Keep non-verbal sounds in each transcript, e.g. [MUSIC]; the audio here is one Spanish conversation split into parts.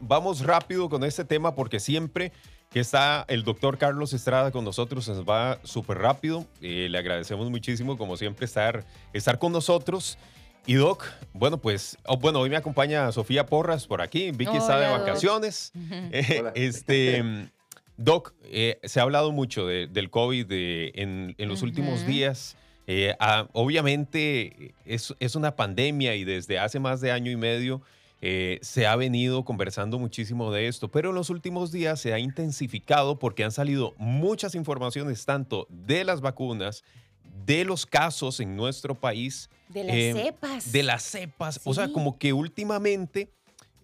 vamos rápido con este tema porque siempre que está el doctor Carlos Estrada con nosotros, nos va súper rápido. Eh, le agradecemos muchísimo, como siempre, estar, estar con nosotros. Y Doc, bueno, pues, oh, bueno, hoy me acompaña Sofía Porras por aquí. Vicky está de vacaciones. [LAUGHS] Eh, este, Doc, eh, se ha hablado mucho del COVID en, los últimos días. Ah, obviamente es, es, una pandemia y desde hace más de año y medio eh, se ha venido conversando muchísimo de esto, pero en los últimos días se ha intensificado porque han salido muchas informaciones tanto de las vacunas, de los casos en nuestro país. De las em, cepas. De las cepas. O sea, como que últimamente,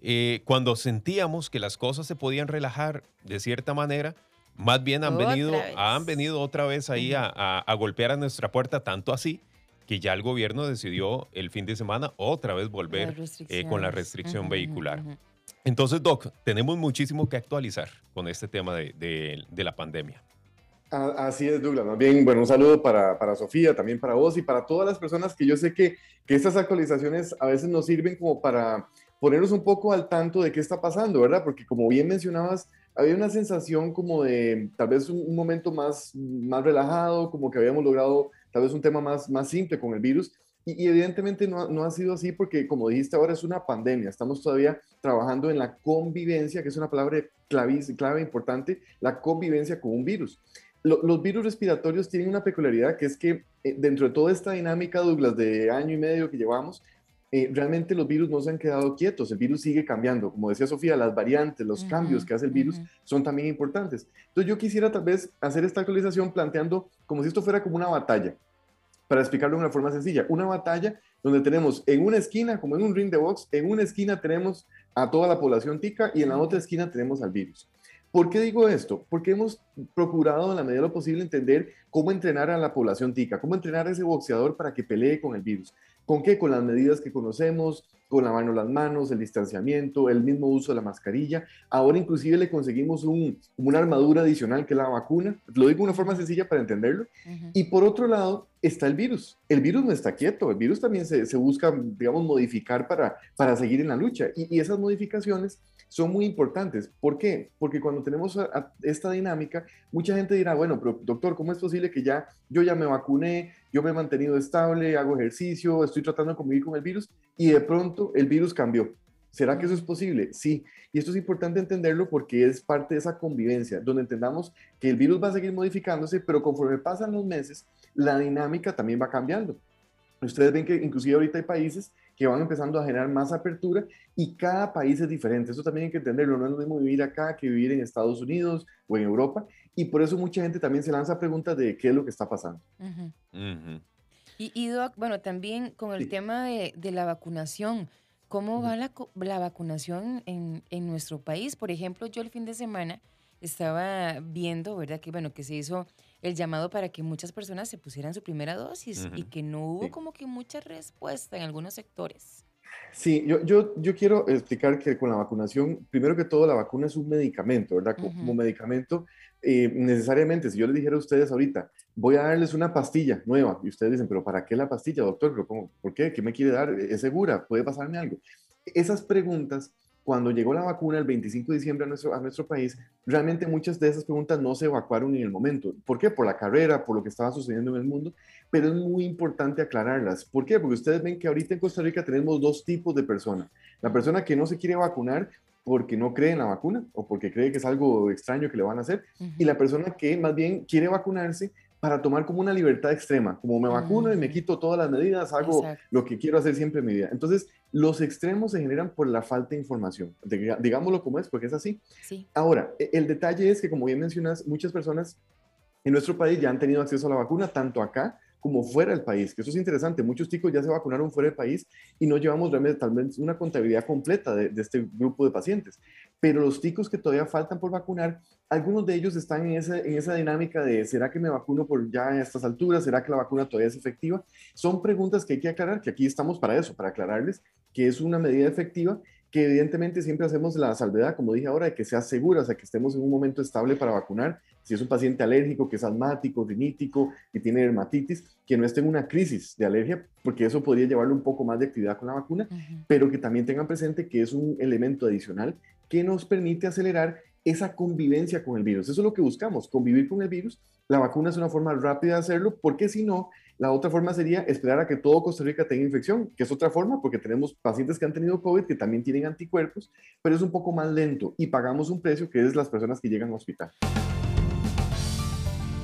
eh, cuando sentíamos que las cosas se podían relajar de cierta manera, más bien han, venido, han venido otra vez ahí a golpear a nuestra puerta, tanto así que ya el gobierno decidió el fin de semana otra vez volver eh, con la restricción vehicular. Entonces, Doc, tenemos muchísimo que actualizar con este tema de, la pandemia. Así es, Douglas. Más bien, bueno, un saludo para, para, Sofía, también para vos y para todas las personas que yo sé que, que estas actualizaciones a veces nos sirven como para ponernos un poco al tanto de qué está pasando, ¿verdad? Porque como bien mencionabas, había una sensación como de tal vez un, un momento más, más relajado, como que habíamos logrado tal vez un tema más, más simple con el virus. Y, evidentemente no, no, ha sido así porque, como dijiste, ahora es una pandemia. Estamos todavía trabajando en la convivencia, que es una palabra clave, clave importante, la convivencia con un virus. los virus respiratorios tienen una peculiaridad que es que eh, dentro de toda esta dinámica, Douglas, de año y medio que llevamos, eh, realmente los virus no se han quedado quietos, el virus sigue cambiando. Como decía Sofía, las variantes, los cambios que hace el virus son también importantes. Entonces yo quisiera tal vez hacer esta actualización planteando como si esto fuera como una batalla para explicarlo de una forma sencilla. Una batalla donde tenemos en una esquina, como en un ring de box, en una esquina tenemos a toda la población tica y en la otra esquina tenemos al virus. ¿Por qué digo esto? Porque hemos procurado en la medida de lo posible entender cómo entrenar a la población tica, cómo entrenar a ese boxeador para que pelee con el virus. ¿Con qué? Con las medidas que conocemos, con la mano las manos, el distanciamiento, el mismo uso de la mascarilla. Ahora inclusive le conseguimos un, una armadura adicional que es la vacuna. Lo digo de una forma sencilla para entenderlo. Y por otro lado está el virus. El virus no está quieto, el virus también se, se busca, digamos, modificar para, para seguir en la lucha. Y, y esas modificaciones son muy importantes. ¿Por qué? Porque cuando tenemos esta dinámica, mucha gente dirá, bueno, pero doctor, ¿cómo es posible que ya yo ya me vacuné, yo me he mantenido estable, hago ejercicio, estoy tratando de convivir con el virus y de pronto el virus cambió? ¿Será que eso es posible? Sí. Y esto es importante entenderlo porque es parte de esa convivencia, donde entendamos que el virus va a seguir modificándose, pero conforme pasan los meses, la dinámica también va cambiando. Ustedes ven que inclusive ahorita hay países que van empezando a generar más apertura y cada país es diferente. Eso también hay que entenderlo. No es lo mismo vivir acá que vivir en Estados Unidos o en Europa. Y por eso mucha gente también se lanza preguntas de qué es lo que está pasando. Y, Doc, bueno, también con el tema de, la vacunación. ¿Cómo va la, la vacunación en, en, nuestro país? Por ejemplo, yo el fin de semana estaba viendo, ¿verdad? Que bueno, que se hizo el llamado para que muchas personas se pusieran su primera dosis y que no hubo como que mucha respuesta en algunos sectores. Sí, yo, yo, yo quiero explicar que con la vacunación, primero que todo, la vacuna es un medicamento, ¿verdad? Como, medicamento, eh, necesariamente, si yo les dijera a ustedes ahorita, voy a darles una pastilla nueva, y ustedes dicen, pero ¿para qué la pastilla, doctor? ¿Pero cómo, ¿Por qué? ¿Qué me quiere dar? ¿Es segura? ¿Puede pasarme algo? Esas preguntas cuando llegó la vacuna el 25 de diciembre a nuestro, a nuestro país, realmente muchas de esas preguntas no se evacuaron en el momento. ¿Por qué? Por la carrera, por lo que estaba sucediendo en el mundo, pero es muy importante aclararlas. ¿Por qué? Porque ustedes ven que ahorita en Costa Rica tenemos dos tipos de personas. La persona que no se quiere vacunar porque no cree en la vacuna o porque cree que es algo extraño que le van a hacer, y la persona que más bien quiere vacunarse para tomar como una libertad extrema, como me vacuno y me quito todas las medidas, hago lo que quiero hacer siempre en mi vida. Entonces, los extremos se generan por la falta de información, digámoslo como es, porque es así. Ahora, e, el detalle es que, como bien mencionas, muchas personas en nuestro país ya han tenido acceso a la vacuna, tanto acá como fuera del país, que eso es interesante. Muchos chicos ya se vacunaron fuera del país y no llevamos realmente tal vez una contabilidad completa de, de este grupo de pacientes. Pero los chicos que todavía faltan por vacunar, algunos de ellos están en esa, en esa dinámica de, ¿será que me vacuno por ya a estas alturas? ¿Será que la vacuna todavía es efectiva? Son preguntas que hay que aclarar, que aquí estamos para eso, para aclararles que es una medida efectiva que evidentemente siempre hacemos la salvedad, como dije ahora, de que sea segura, o sea, que estemos en un momento estable para vacunar. Si es un paciente alérgico, que es asmático, rinítico, que tiene dermatitis, que no esté en una crisis de alergia, porque eso podría llevarle un poco más de actividad con la vacuna, pero que también tengan presente que es un elemento adicional que nos permite acelerar esa convivencia con el virus. Eso es lo que buscamos, convivir con el virus. La vacuna es una forma rápida de hacerlo, porque si no, la otra forma sería esperar a que todo Costa Rica tenga infección, que es otra forma, porque tenemos pacientes que han tenido COVID que también tienen anticuerpos, pero es un poco más lento y pagamos un precio que es las personas que llegan al hospital.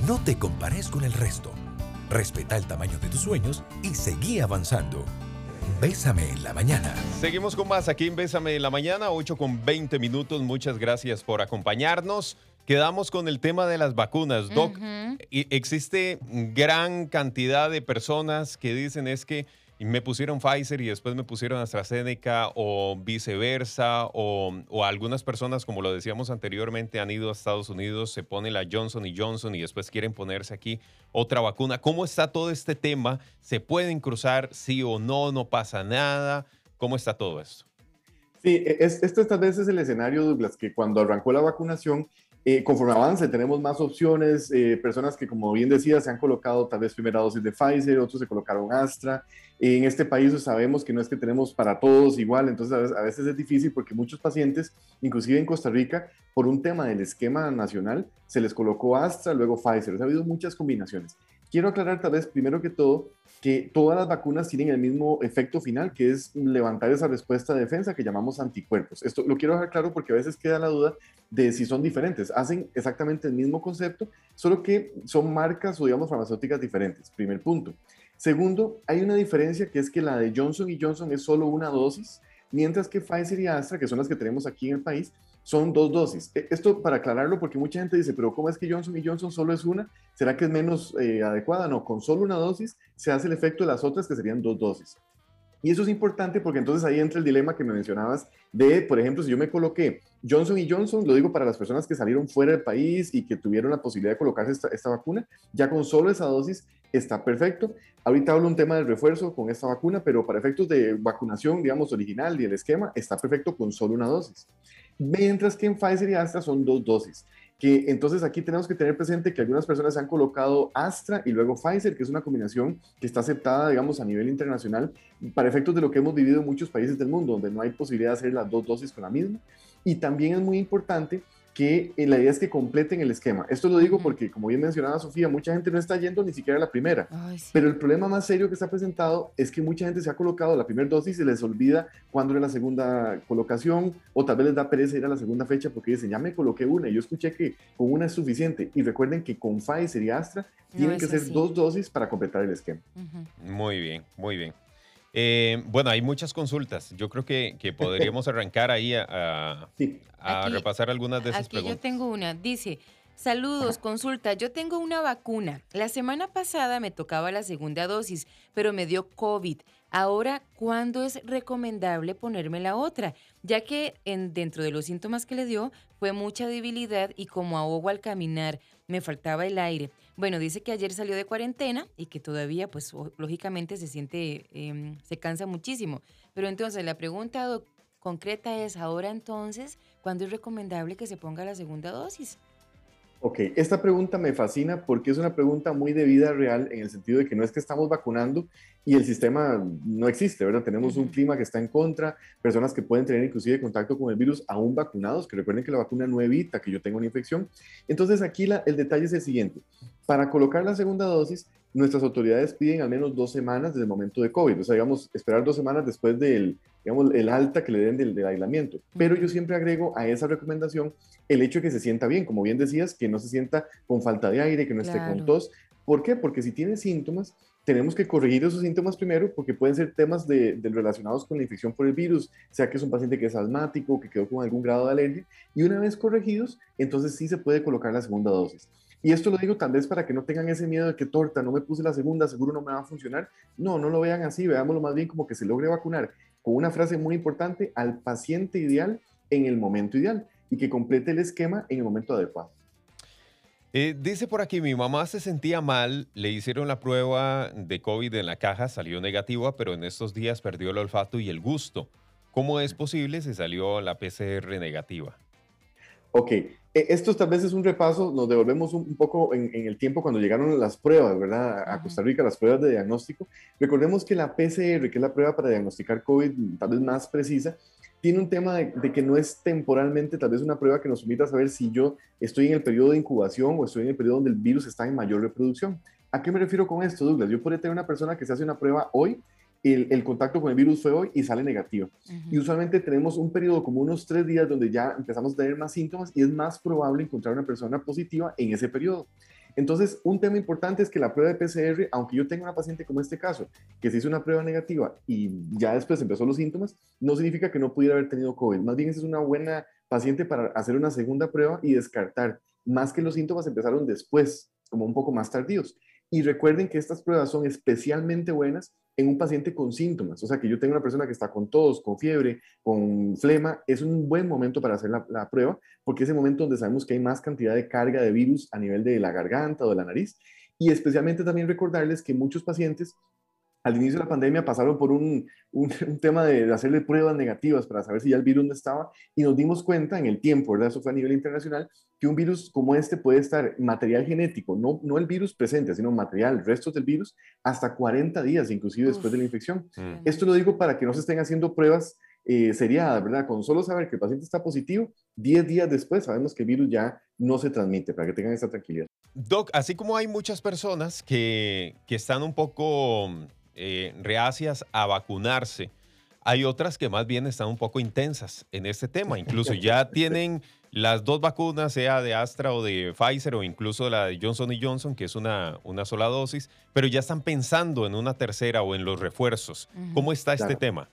No te compares con el resto. Respeta el tamaño de tus sueños y seguí avanzando. Bésame en la mañana. Seguimos con más aquí en Bésame en la mañana, 8 con 20 minutos. Muchas gracias por acompañarnos. Quedamos con el tema de las vacunas. Doc, existe gran cantidad de personas que dicen es que me pusieron Pfizer y después me pusieron AstraZeneca o viceversa, o, algunas personas, como lo decíamos anteriormente, han ido a Estados Unidos, se pone la Johnson y Johnson y después quieren ponerse aquí otra vacuna. ¿Cómo está todo este tema? ¿Se pueden cruzar sí o no? ¿No pasa nada? ¿Cómo está todo esto? Sí, e, es, esto tal vez es el escenario, Douglas, que cuando arrancó la vacunación eh, conforme avance, tenemos más opciones, eh, personas que, como bien decía, se han colocado tal vez primera dosis de Pfizer, otros se colocaron Astra. En este país sabemos que no es que tenemos para todos igual, entonces a veces, es difícil porque muchos pacientes, inclusive en Costa Rica, por un tema del esquema nacional, se les colocó Astra, luego Pfizer. ha habido muchas combinaciones. Quiero aclarar tal vez primero que todo que todas las vacunas tienen el mismo efecto final, que es levantar esa respuesta de defensa que llamamos anticuerpos. Esto lo quiero dejar claro porque a veces queda la duda de si son diferentes. Hacen exactamente el mismo concepto, solo que son marcas o digamos farmacéuticas diferentes. Primer punto. Segundo, hay una diferencia que es que la de Johnson y Johnson es solo una dosis, mientras que Pfizer y Astra, que son las que tenemos aquí en el país, son dos dosis. E, esto para aclararlo, porque mucha gente dice, pero ¿cómo es que Johnson y Johnson solo es una? ¿Será que es menos eh, adecuada? No, con solo una dosis se hace el efecto de las otras que serían dos dosis. Y eso es importante porque entonces ahí entra el dilema que me mencionabas de, por ejemplo, si yo me coloqué Johnson y Johnson, lo digo para las personas que salieron fuera del país y que tuvieron la posibilidad de colocarse esta, esta vacuna, ya con solo esa dosis está perfecto. Ahorita hablo un tema del refuerzo con esta vacuna, pero para efectos de vacunación, digamos, original y el esquema, está perfecto con solo una dosis mientras que en Pfizer y Astra son dos dosis. Que entonces aquí tenemos que tener presente que algunas personas han colocado Astra y luego Pfizer, que es una combinación que está aceptada, digamos, a nivel internacional para efectos de lo que hemos vivido en muchos países del mundo, donde no hay posibilidad de hacer las dos dosis con la misma. Y también es muy importante que eh, la idea es que completen el esquema. Esto lo digo porque, como bien mencionaba Sofía, mucha gente no está yendo ni siquiera a la primera. Pero el problema más serio que está presentado es que mucha gente se ha colocado la primera dosis y se les olvida cuándo era la segunda colocación o tal vez les da pereza ir a la segunda fecha porque dicen, ya me coloqué una y yo escuché que con una es suficiente. Y recuerden que con Pfizer y Astra tienen que ser dos dosis para completar el esquema. Muy bien, muy bien. Eh, bueno, hay muchas consultas. Yo creo que, podríamos [LAUGHS] arrancar ahí a, repasar algunas de esas aquí preguntas. Yo tengo una. Dice, saludos, consulta. Yo tengo una vacuna. La semana pasada me tocaba la segunda dosis, pero me dio COVID. Ahora, ¿cuándo es recomendable ponerme la otra? Ya que en, dentro de los síntomas que le dio fue mucha debilidad y como ahogo al caminar, me faltaba el aire. Bueno, dice que ayer salió de cuarentena y que todavía, pues lógicamente se siente, em, se cansa muchísimo. Pero entonces la pregunta concreta es, ahora entonces, ¿cuándo es recomendable que se ponga la segunda dosis? Ok, esta pregunta me fascina porque es una pregunta muy de vida real en el sentido de que no es que estamos vacunando y el sistema no existe, ¿verdad? Tenemos un clima que está en contra, personas que pueden tener inclusive contacto con el virus aún vacunados, que recuerden que la vacuna no evita que yo tenga una infección. Entonces aquí la, el detalle es el siguiente, para colocar la segunda dosis, nuestras autoridades piden al menos dos semanas desde el momento de COVID, o sea, digamos, esperar dos semanas después del, digamos, el alta que le den del, del aislamiento. Pero yo siempre agrego a esa recomendación el hecho de que se sienta bien, como bien decías, que no se sienta con falta de aire, que no esté con tos. ¿Por qué? Porque si tiene síntomas, tenemos que corregir esos síntomas primero porque pueden ser temas de, relacionados con la infección por el virus, sea que es un paciente que es asmático, que quedó con algún grado de alergia, y una vez corregidos, entonces sí se puede colocar la segunda dosis. Y esto lo digo tal vez para que no tengan ese miedo de que torta, no me puse la segunda, seguro no me va a funcionar. No, no lo vean así, veámoslo más bien como que se logre vacunar con una frase muy importante al paciente ideal en el momento ideal y que complete el esquema en el momento adecuado. Eh, dice por aquí, mi mamá se sentía mal, le hicieron la prueba de COVID en la caja, salió negativa, pero en estos días perdió el olfato y el gusto. ¿Cómo es posible si salió la PCR negativa? Ok, e, esto tal vez es un repaso, nos devolvemos un, poco en, el tiempo cuando llegaron las pruebas, ¿verdad? A Costa Rica, las pruebas de diagnóstico. Recordemos que la PCR, que es la prueba para diagnosticar COVID tal vez más precisa, tiene un tema de, de, que no es temporalmente tal vez una prueba que nos permita saber si yo estoy en el periodo de incubación o estoy en el periodo donde el virus está en mayor reproducción. ¿A qué me refiero con esto, Douglas? Yo podría tener una persona que se hace una prueba hoy el, el, contacto con el virus fue hoy y sale negativo. Uh -huh. Y usualmente tenemos un periodo como unos tres días donde ya empezamos a tener más síntomas y es más probable encontrar una persona positiva en ese periodo. Entonces, un tema importante es que la prueba de PCR, aunque yo tenga una paciente como este caso, que se hizo una prueba negativa y ya después empezó los síntomas, no significa que no pudiera haber tenido COVID. Más bien, esa es una buena paciente para hacer una segunda prueba y descartar, más que los síntomas empezaron después, como un poco más tardíos. Y recuerden que estas pruebas son especialmente buenas en un paciente con síntomas. O sea, que yo tengo una persona que está con tos, con fiebre, con flema, es un buen momento para hacer la, la, prueba, porque es el momento donde sabemos que hay más cantidad de carga de virus a nivel de la garganta o de la nariz. Y especialmente también recordarles que muchos pacientes al inicio de la pandemia pasaron por un, un, [LAUGHS] un, tema de hacerle pruebas negativas para saber si ya el virus no estaba y nos dimos cuenta en el tiempo, ¿verdad? Eso fue a nivel internacional, que un virus como este puede estar material genético, no, no el virus presente, sino material, restos del virus, hasta 40 días, inclusive Uf. después de la infección. Mm. Esto lo digo para que no se estén haciendo pruebas eh, seriadas, ¿verdad? Con solo saber que el paciente está positivo, 10 días después sabemos que el virus ya no se transmite, para que tengan esa tranquilidad. Doc, así como hay muchas personas que, que están un poco eh, reacias a vacunarse. Hay otras que más bien están un poco intensas en este tema. Incluso ya [LAUGHS] tienen las dos vacunas, sea de Astra o de Pfizer o incluso la de Johnson Johnson, que es una, una sola dosis, pero ya están pensando en una tercera o en los refuerzos. ¿Cómo está este tema?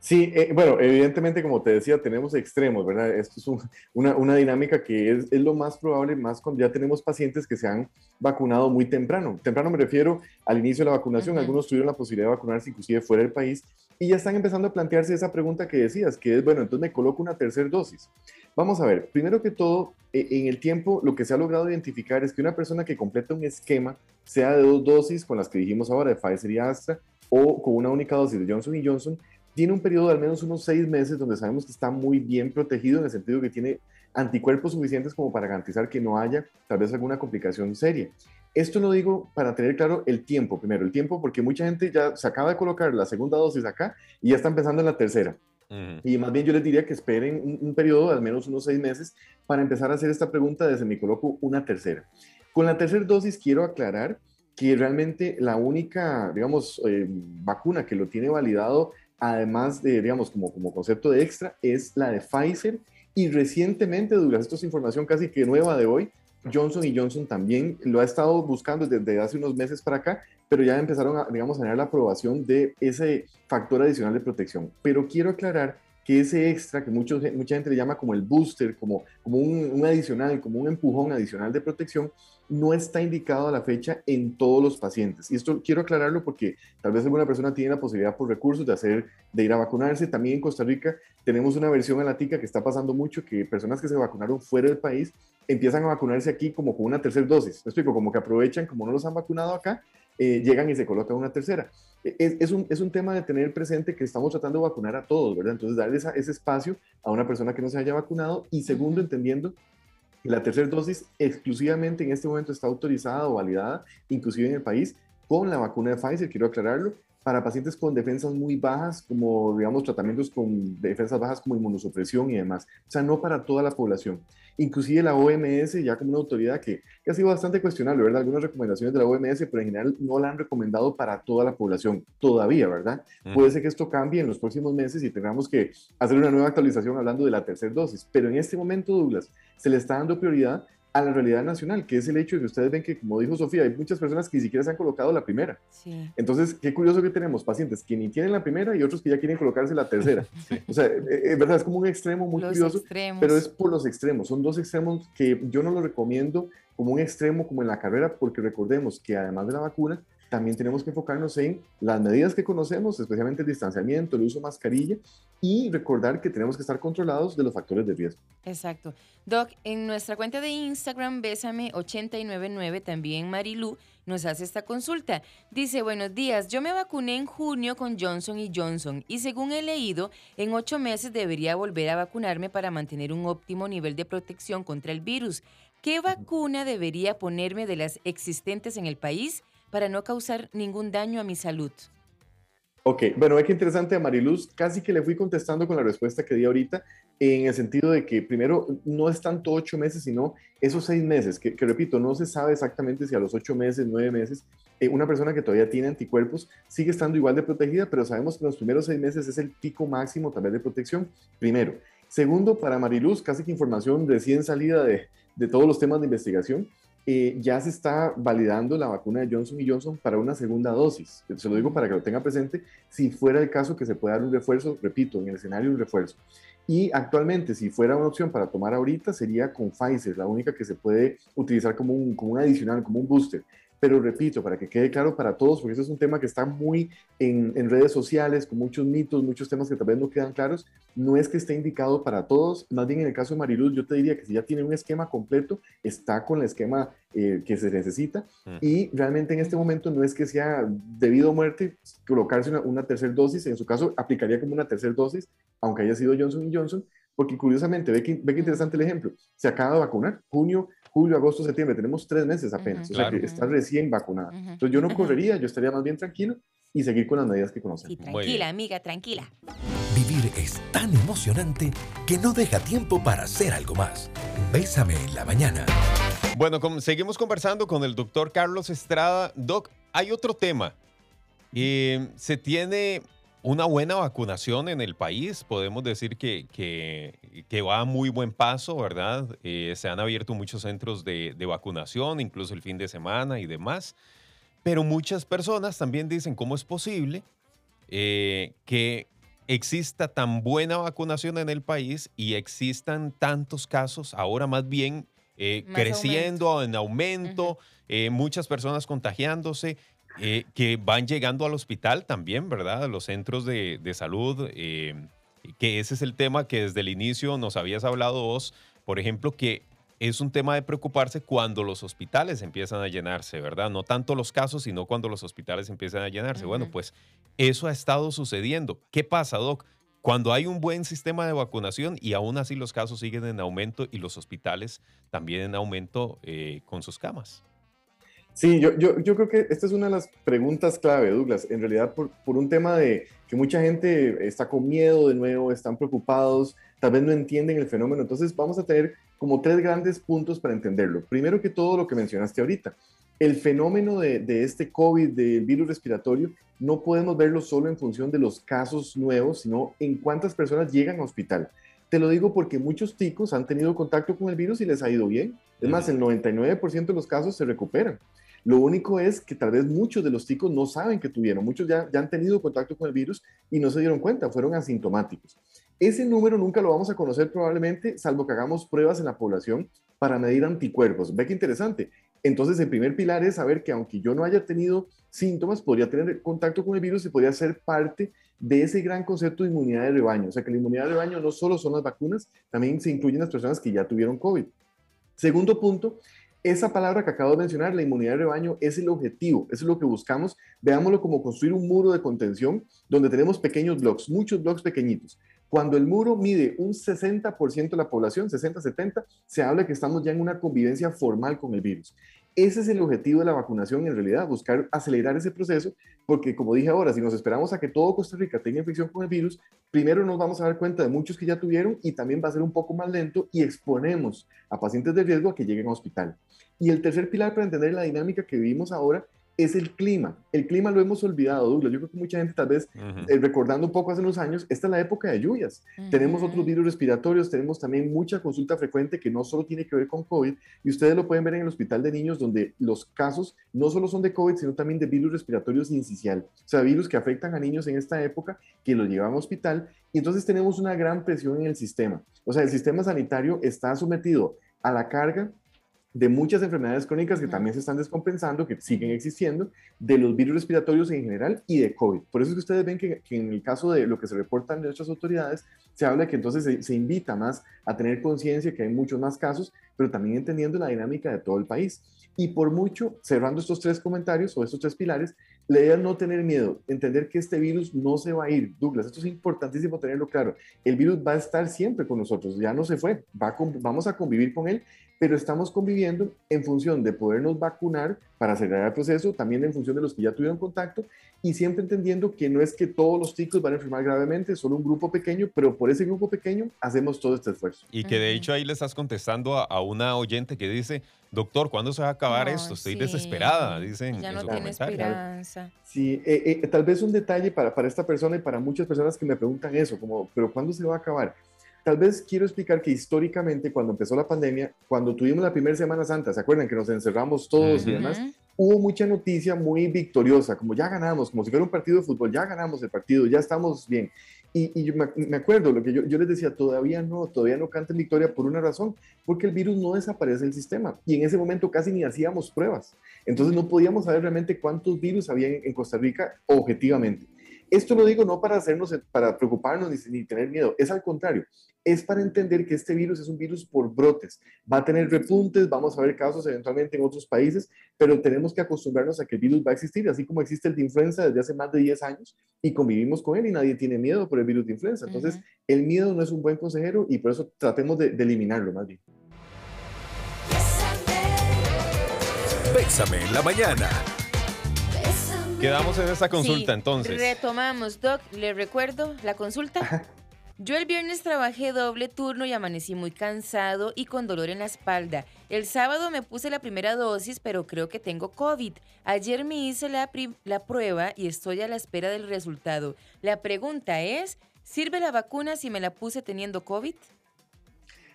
Sí, eh, bueno, evidentemente, como te decía, tenemos extremos, ¿verdad? Esto es un, una, una, dinámica que es, es, lo más probable, más cuando ya tenemos pacientes que se han vacunado muy temprano. Temprano me refiero al inicio de la vacunación, uh -huh. algunos tuvieron la posibilidad de vacunarse inclusive fuera del país y ya están empezando a plantearse esa pregunta que decías, que es, bueno, entonces me coloco una tercera dosis. Vamos a ver, primero que todo, eh, en el tiempo lo que se ha logrado identificar es que una persona que completa un esquema, sea de dos dosis, con las que dijimos ahora, de Pfizer y Astra, o con una única dosis de Johnson y Johnson, tiene un periodo de al menos unos seis meses donde sabemos que está muy bien protegido en el sentido que tiene anticuerpos suficientes como para garantizar que no haya tal vez alguna complicación seria. Esto lo digo para tener claro el tiempo, primero, el tiempo, porque mucha gente ya se acaba de colocar la segunda dosis acá y ya está empezando en la tercera. Uh -huh. Y más bien yo les diría que esperen un, un, periodo de al menos unos seis meses para empezar a hacer esta pregunta de si me coloco una tercera. Con la tercera dosis quiero aclarar que realmente la única, digamos, eh, vacuna que lo tiene validado además de, digamos, como, como concepto de extra, es la de Pfizer. Y recientemente, Douglas, esto es información casi que nueva de hoy, Johnson y Johnson también lo ha estado buscando desde hace unos meses para acá, pero ya empezaron a, digamos, a tener la aprobación de ese factor adicional de protección. Pero quiero aclarar que ese extra, que mucho, mucha gente le llama como el booster, como, como un, un, adicional, como un empujón adicional de protección, no está indicado a la fecha en todos los pacientes. Y esto quiero aclararlo porque tal vez alguna persona tiene la posibilidad por recursos de hacer, de ir a vacunarse. También en Costa Rica tenemos una versión a la tica que está pasando mucho, que personas que se vacunaron fuera del país empiezan a vacunarse aquí como con una tercera dosis. Me explico, como que aprovechan, como no los han vacunado acá, eh, llegan y se colocan una tercera. Es, es, un, es, un, tema de tener presente que estamos tratando de vacunar a todos, ¿verdad? Entonces, darle esa, ese espacio a una persona que no se haya vacunado. Y segundo, entendiendo que la tercera dosis exclusivamente en este momento está autorizada o validada, inclusive en el país, con la vacuna de Pfizer, quiero aclararlo, para pacientes con defensas muy bajas, como digamos tratamientos con defensas bajas como inmunosupresión y demás. O sea, no para toda la población. Inclusive la OMS, ya como una autoridad que, que, ha sido bastante cuestionable, ¿verdad? Algunas recomendaciones de la OMS, pero en general no la han recomendado para toda la población todavía, ¿verdad? Mm. Puede ser que esto cambie en los próximos meses y tengamos que hacer una nueva actualización hablando de la tercera dosis. Pero en este momento, Douglas, se le está dando prioridad a la realidad nacional, que es el hecho de que ustedes ven que, como dijo Sofía, hay muchas personas que ni siquiera se han colocado la primera. Sí. Entonces, qué curioso que tenemos pacientes que ni tienen la primera y otros que ya quieren colocarse la tercera. [LAUGHS] Sí. O sea, es verdad, es como un extremo muy los curioso, extremos. pero es por los extremos. Son dos extremos que yo no lo recomiendo como un extremo como en la carrera, porque recordemos que además de la vacuna, también tenemos que enfocarnos en las medidas que conocemos, especialmente el distanciamiento, el uso de mascarilla y recordar que tenemos que estar controlados de los factores de riesgo. Exacto. Doc, en nuestra cuenta de Instagram, Bésame899, también Marilu nos hace esta consulta. Dice, buenos días, yo me vacuné en junio con Johnson y Johnson y según he leído, en ocho meses debería volver a vacunarme para mantener un óptimo nivel de protección contra el virus. ¿Qué vacuna debería ponerme de las existentes en el país? Para no causar ningún daño a mi salud? Ok, bueno, es que interesante a Mariluz, casi que le fui contestando con la respuesta que di ahorita, en el sentido de que primero no es tanto ocho meses, sino esos seis meses, que, repito, no se sabe exactamente si a los ocho meses, nueve meses, eh, una persona que todavía tiene anticuerpos sigue estando igual de protegida, pero sabemos que los primeros seis meses es el pico máximo vez de protección, primero. Segundo, para Mariluz, casi que información recién salida de, de todos los temas de investigación, eh, ya se está validando la vacuna de Johnson Johnson para una segunda dosis. Se lo digo para que lo tenga presente, si fuera el caso que se pueda dar un refuerzo, repito, en el escenario un refuerzo. Y actualmente, si fuera una opción para tomar ahorita, sería con Pfizer, la única que se puede utilizar como un adicional, como un booster. Pero repito, para que quede claro para todos, porque eso es un tema que está muy en, en, redes sociales, con muchos mitos, muchos temas que tal vez no quedan claros, no es que esté indicado para todos, más bien en el caso de Mariluz, yo te diría que si ya tiene un esquema completo, está con el esquema eh, que se necesita mm. y realmente en este momento no es que sea debido a muerte colocarse una, una tercera dosis, en su caso aplicaría como una tercera dosis, aunque haya sido Johnson Johnson, porque curiosamente, ve que, ve que interesante el ejemplo, se acaba de vacunar, junio, julio, agosto, septiembre, tenemos tres meses apenas, o sea que está recién vacunada. Entonces yo no correría, yo estaría más bien tranquilo y seguir con las medidas que conocemos. tranquila, amiga, tranquila. Vivir es tan emocionante que no deja tiempo para hacer algo más. Bésame en la mañana. Bueno, seguimos conversando con el doctor Carlos Estrada. Doc, hay otro tema. Eh, se tiene una buena vacunación en el país. Podemos decir que, que, va a muy buen paso, ¿verdad? Eh, se han abierto muchos centros de, vacunación, incluso el fin de semana y demás. Pero muchas personas también dicen cómo es posible eh, que exista tan buena vacunación en el país y existan tantos casos, ahora más bien eh, creciendo, en aumento, muchas personas contagiándose eh, que van llegando al hospital también, ¿verdad? A los centros de, salud, eh, que ese es el tema que desde el inicio nos habías hablado vos, por ejemplo, que es un tema de preocuparse cuando los hospitales empiezan a llenarse, ¿verdad? No tanto los casos, sino cuando los hospitales empiezan a llenarse. Bueno, pues eso ha estado sucediendo. ¿Qué pasa, Doc? Cuando hay un buen sistema de vacunación y aún así los casos siguen en aumento y los hospitales también en aumento eh, con sus camas. Sí, yo, yo, yo, creo que esta es una de las preguntas clave, Douglas. En realidad, por, por, un tema de que mucha gente está con miedo de nuevo, están preocupados, tal vez no entienden el fenómeno. Entonces, vamos a tener como tres grandes puntos para entenderlo. Primero que todo, lo que mencionaste ahorita. El fenómeno de, de este COVID, del virus respiratorio, no podemos verlo solo en función de los casos nuevos, sino en cuántas personas llegan a hospital. Te lo digo porque muchos ticos han tenido contacto con el virus y les ha ido bien. Es más, el 99% de los casos se recuperan. Lo único es que tal vez muchos de los ticos no saben que tuvieron, muchos ya, ya han tenido contacto con el virus y no se dieron cuenta, fueron asintomáticos. Ese número nunca lo vamos a conocer probablemente, salvo que hagamos pruebas en la población para medir anticuerpos. Ve qué interesante. Entonces, el primer pilar es saber que aunque yo no haya tenido síntomas, podría tener contacto con el virus y podría ser parte de ese gran concepto de inmunidad de rebaño. O sea, que la inmunidad de rebaño no solo son las vacunas, también se incluyen las personas que ya tuvieron COVID. Segundo punto esa palabra que acabo de mencionar, la inmunidad de rebaño, es el objetivo, es lo que buscamos. Veámoslo como construir un muro de contención donde tenemos pequeños bloques, muchos bloques pequeñitos. Cuando el muro mide un 60% de la población, 60-70, se habla que estamos ya en una convivencia formal con el virus. Ese es el objetivo de la vacunación en realidad, buscar acelerar ese proceso, porque como dije ahora, si nos esperamos a que todo Costa Rica tenga infección con el virus, primero nos vamos a dar cuenta de muchos que ya tuvieron y también va a ser un poco más lento y exponemos a pacientes de riesgo a que lleguen a hospital. Y el tercer pilar para entender la dinámica que vivimos ahora es el clima. El clima lo hemos olvidado, Douglas. Yo creo que mucha gente tal vez, eh, recordando un poco hace unos años, esta es la época de lluvias. Tenemos otros virus respiratorios, tenemos también mucha consulta frecuente que no solo tiene que ver con COVID, y ustedes lo pueden ver en el hospital de niños, donde los casos no solo son de COVID, sino también de virus respiratorios incisional, o sea, virus que afectan a niños en esta época, que los llevan a hospital, y entonces tenemos una gran presión en el sistema. O sea, el sistema sanitario está sometido a la carga de muchas enfermedades crónicas que también se están descompensando, que siguen existiendo, de los virus respiratorios en general y de COVID. Por eso es que ustedes ven que, en el caso de lo que se reportan de nuestras autoridades, se habla que entonces se, se invita más a tener conciencia que hay muchos más casos, pero también entendiendo la dinámica de todo el país. Y por mucho, cerrando estos tres comentarios o estos tres pilares, La idea no tener miedo, entender que este virus no se va a ir. Douglas, esto es importantísimo tenerlo claro. El virus va a estar siempre con nosotros, ya no se fue, va vamos a convivir con él, pero estamos conviviendo en función de podernos vacunar para acelerar el proceso, también en función de los que ya tuvieron contacto y siempre entendiendo que no es que todos los ticos van a enfermar gravemente, solo un grupo pequeño, pero por ese grupo pequeño hacemos todo este esfuerzo. Y que de hecho ahí le estás contestando a, una oyente que dice, doctor, ¿cuándo se va a acabar esto? Estoy desesperada, dicen. Ya no tiene esperanza. Sí, eh, eh, tal vez un detalle para, para esta persona y para muchas personas que me preguntan eso, como, pero ¿cuándo se va a acabar? Tal vez quiero explicar que históricamente, cuando empezó la pandemia, cuando tuvimos la primera Semana Santa, ¿se acuerdan que nos encerramos todos y demás? Hubo mucha noticia muy victoriosa, como ya ganamos, como si fuera un partido de fútbol, ya ganamos el partido, ya estamos bien. Y, me, acuerdo lo que yo, yo, les decía, todavía no, todavía no canten victoria por una razón, porque el virus no desaparece del sistema. Y en ese momento casi ni hacíamos pruebas. Entonces no podíamos saber realmente cuántos virus había en Costa Rica objetivamente. Esto lo digo no para hacernos, para preocuparnos ni, tener miedo, es al contrario, es para entender que este virus es un virus por brotes, va a tener repuntes, vamos a ver casos eventualmente en otros países, pero tenemos que acostumbrarnos a que el virus va a existir, así como existe el de influenza desde hace más de 10 años y convivimos con él y nadie tiene miedo por el virus de influenza. Entonces, el miedo no es un buen consejero y por eso tratemos de, de eliminarlo más bien. Bésame en la mañana. Quedamos en esa consulta entonces. Retomamos, Doc. Le recuerdo la consulta. [LAUGHS] Yo el viernes trabajé doble turno y amanecí muy cansado y con dolor en la espalda. El sábado me puse la primera dosis, pero creo que tengo COVID. Ayer me hice la, la prueba y estoy a la espera del resultado. La pregunta es, ¿sirve la vacuna si me la puse teniendo COVID?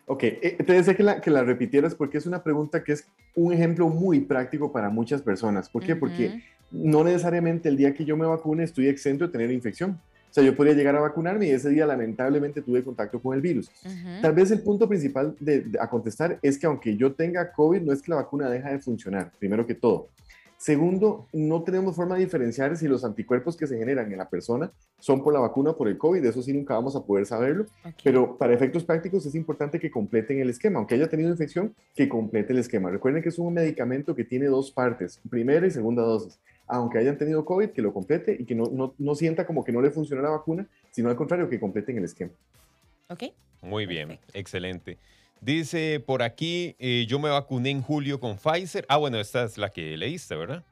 Ok, eh, te decía que la, que la repitieras porque es una pregunta que es un ejemplo muy práctico para muchas personas. ¿Por qué? Porque no necesariamente el día que yo me vacune estoy exento de tener infección. O sea, yo podría llegar a vacunarme y ese día lamentablemente tuve contacto con el virus. Tal vez el punto principal de, a contestar es que aunque yo tenga COVID, no es que la vacuna deja de funcionar, primero que todo. Segundo, no tenemos forma de diferenciar si los anticuerpos que se generan en la persona son por la vacuna o por el COVID, eso sí nunca vamos a poder saberlo, pero para efectos prácticos es importante que completen el esquema, aunque haya tenido infección, que complete el esquema. Recuerden que es un medicamento que tiene dos partes, primera y segunda dosis aunque hayan tenido COVID, que lo complete y que no, no, sienta como que no le funciona la vacuna, sino al contrario, que completen el esquema. Ok. Muy bien, excelente. Dice por aquí, eh, yo me vacuné en julio con Pfizer. Ah, bueno, esta es la que leíste, ¿verdad?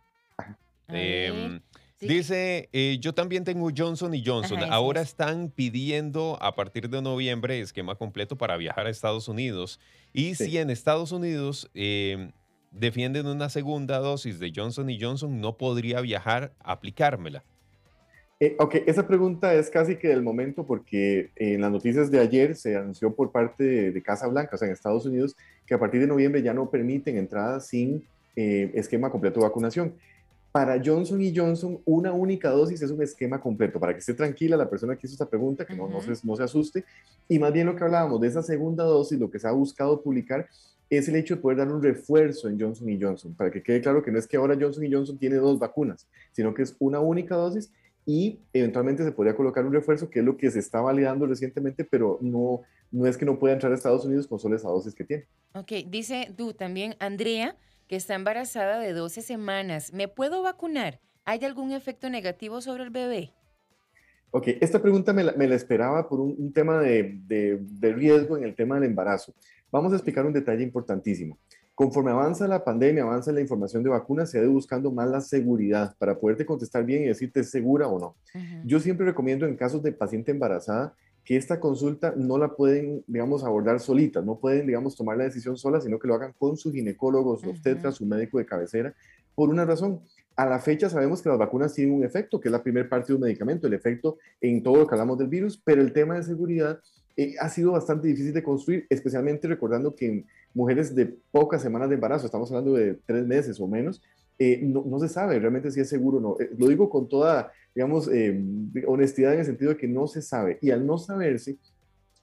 Em, dice, eh, yo también tengo Johnson y Johnson. Ahora están pidiendo a partir de noviembre esquema completo para viajar a Estados Unidos. Y si en Estados Unidos em, defienden una segunda dosis de Johnson y Johnson, no podría viajar a aplicármela. Eh, ok, esa pregunta es casi que del momento porque en las noticias de ayer se anunció por parte de, Casa Blanca, o sea, en Estados Unidos, que a partir de noviembre ya no permiten entradas sin eh, esquema completo de vacunación. Para Johnson y Johnson, una única dosis es un esquema completo, para que esté tranquila la persona que hizo esta pregunta, que no, no, se, no se asuste. Y más bien lo que hablábamos de esa segunda dosis, lo que se ha buscado publicar es el hecho de poder dar un refuerzo en Johnson y Johnson, para que quede claro que no es que ahora Johnson y Johnson tiene dos vacunas, sino que es una única dosis y eventualmente se podría colocar un refuerzo, que es lo que se está validando recientemente, pero no, no es que no pueda entrar a Estados Unidos con solo esa dosis que tiene. Ok, dice tú también, Andrea, que está embarazada de 12 semanas, ¿me puedo vacunar? ¿Hay algún efecto negativo sobre el bebé? Ok, esta pregunta me la, esperaba por un, tema de, de, riesgo en el tema del embarazo. Vamos a explicar un detalle importantísimo. Conforme avanza la pandemia, avanza la información de vacunas, se ha ido buscando más la seguridad para poderte contestar bien y decirte es segura o no. Yo siempre recomiendo en casos de paciente embarazada que esta consulta no la pueden, digamos, abordar solita, no pueden, digamos, tomar la decisión sola, sino que lo hagan con su ginecólogo, su obstetra, su médico de cabecera, por una razón. A la fecha sabemos que las vacunas tienen un efecto, que es la primera parte de un medicamento, el efecto en todo lo que hablamos del virus, pero el tema de seguridad eh, ha sido bastante difícil de construir, especialmente recordando que en mujeres de pocas semanas de embarazo, estamos hablando de tres meses o menos, eh, no, se sabe realmente si es seguro o no. Eh, lo digo con toda, digamos, honestidad en el sentido de que no se sabe. Y al no saberse,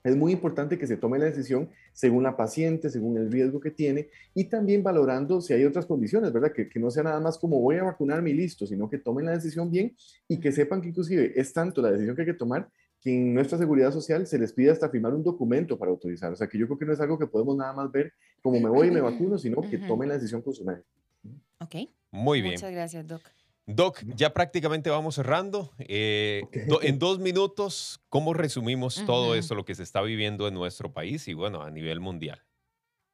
es muy importante que se tome la decisión según la paciente, según el riesgo que tiene y también valorando si hay otras condiciones, ¿verdad? Que, que, no sea nada más como voy a vacunarme y listo, sino que tomen la decisión bien y que sepan que inclusive es tanto la decisión que hay que tomar que en nuestra seguridad social se les pide hasta firmar un documento para autorizar. O sea, que yo creo que no es algo que podemos nada más ver como me voy y me vacuno, sino que tomen la decisión con su médico. Ok. Muy bien. Muchas gracias, Doc. Doc, ya prácticamente vamos cerrando. Eh, do- en dos minutos, ¿cómo resumimos todo Ujú. esto, lo que se está viviendo en nuestro país y bueno, a nivel mundial?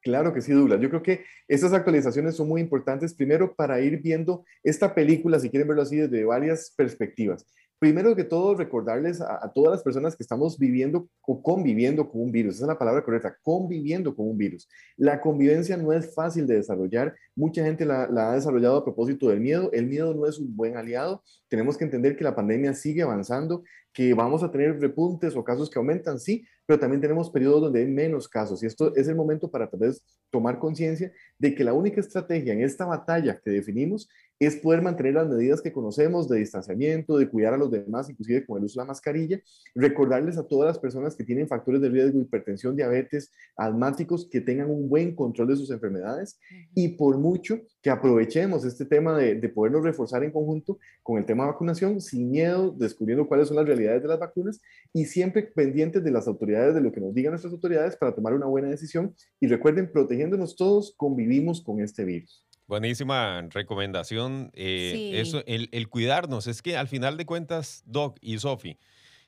Claro que sí, Douglas. Yo creo que estas actualizaciones son muy importantes, primero para ir viendo esta película, si quieren verlo así, desde varias perspectivas. Primero que todo, recordarles a, a todas las personas que estamos viviendo o conviviendo con un virus, esa es la palabra correcta, conviviendo con un virus. La convivencia no es fácil de desarrollar, mucha gente la, la ha desarrollado a propósito del miedo, el miedo no es un buen aliado, tenemos que entender que la pandemia sigue avanzando, que vamos a tener repuntes o casos que aumentan, sí, pero también tenemos periodos donde hay menos casos y esto es el momento para tal vez tomar conciencia de que la única estrategia en esta batalla que definimos es poder mantener las medidas que conocemos de distanciamiento, de cuidar a los demás, inclusive con el uso de la mascarilla, recordarles a todas las personas que tienen factores de riesgo, hipertensión, diabetes, asmáticos, que tengan un buen control de sus enfermedades y por mucho que aprovechemos este tema de, de podernos reforzar en conjunto con el tema de vacunación, sin miedo, descubriendo cuáles son las realidades de las vacunas y siempre pendientes de las autoridades, de lo que nos digan nuestras autoridades para tomar una buena decisión. Y recuerden, protegiéndonos todos, convivimos con este virus. Buenísima recomendación. eh, Sí. Eso, el, el cuidarnos. Es que al final de cuentas, Doc y Sofi,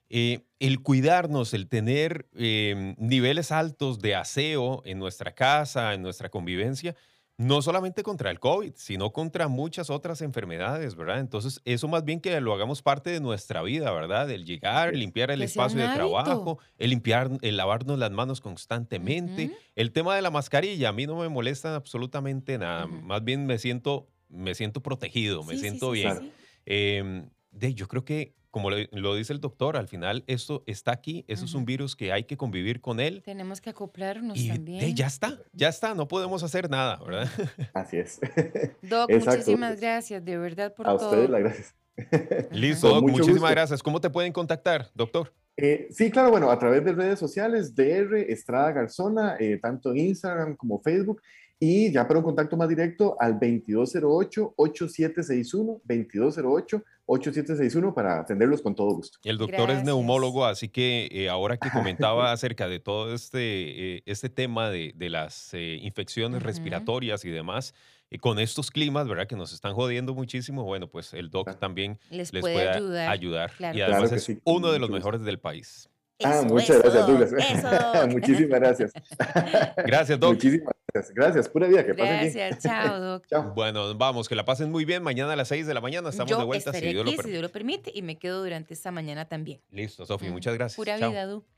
eh, el cuidarnos, el tener eh, niveles altos de aseo en nuestra casa, en nuestra convivencia, no solamente contra el COVID, sino contra muchas otras enfermedades, ¿verdad? Entonces, eso más bien que lo hagamos parte de nuestra vida, ¿verdad? El llegar, limpiar el Que espacio de trabajo, el limpiar, el lavarnos las manos constantemente. El tema de la mascarilla, a mí no me molesta absolutamente nada. Más bien me siento, me siento protegido, me Sí, siento sí, sí, bien. Em, de, yo creo que, como lo, lo dice el doctor, al final esto está aquí, eso es un virus que hay que convivir con él. Tenemos que acoplarnos Y también. ya está, ya está, no podemos hacer nada, ¿verdad? [LAUGHS] Así es. Doc, Exacto. muchísimas gracias, de verdad, por A todo. ustedes las gracias. Listo, Doc, muchísimas gusto. gracias. ¿Cómo te pueden contactar, doctor? Eh, sí, claro, bueno, a través de redes sociales, DR Estrada Garzona, eh, tanto en Instagram como Facebook, y ya para un contacto más directo al 2208-8761, 2208-8761 para atenderlos con todo gusto. El doctor es neumólogo, así que eh, ahora que comentaba [LAUGHS] acerca de todo este, eh, este tema de, de las eh, infecciones respiratorias y demás, y con estos climas, ¿verdad? Que nos están jodiendo muchísimo, bueno, pues el doc Claro. también Les, les puede, puede ayudar. ayudar. Claro Y que además Claro es sí, uno de los mejores del país. ah, muchas eso, gracias, Douglas. Eso. [LAUGHS] Muchísimas gracias. Gracias, Doc. Muchísimas gracias. Gracias, pura vida, que pasen bien. Gracias, [LAUGHS] chao, Doc. Chao. Bueno, vamos, que la pasen muy bien. Mañana a las 6 de la mañana estamos Yo de vuelta, si estaré Dios lo aquí, si permite. Dios lo permite, y me quedo durante esta mañana también. Listo, Sofi, muchas gracias. Pura Chao. vida, Du.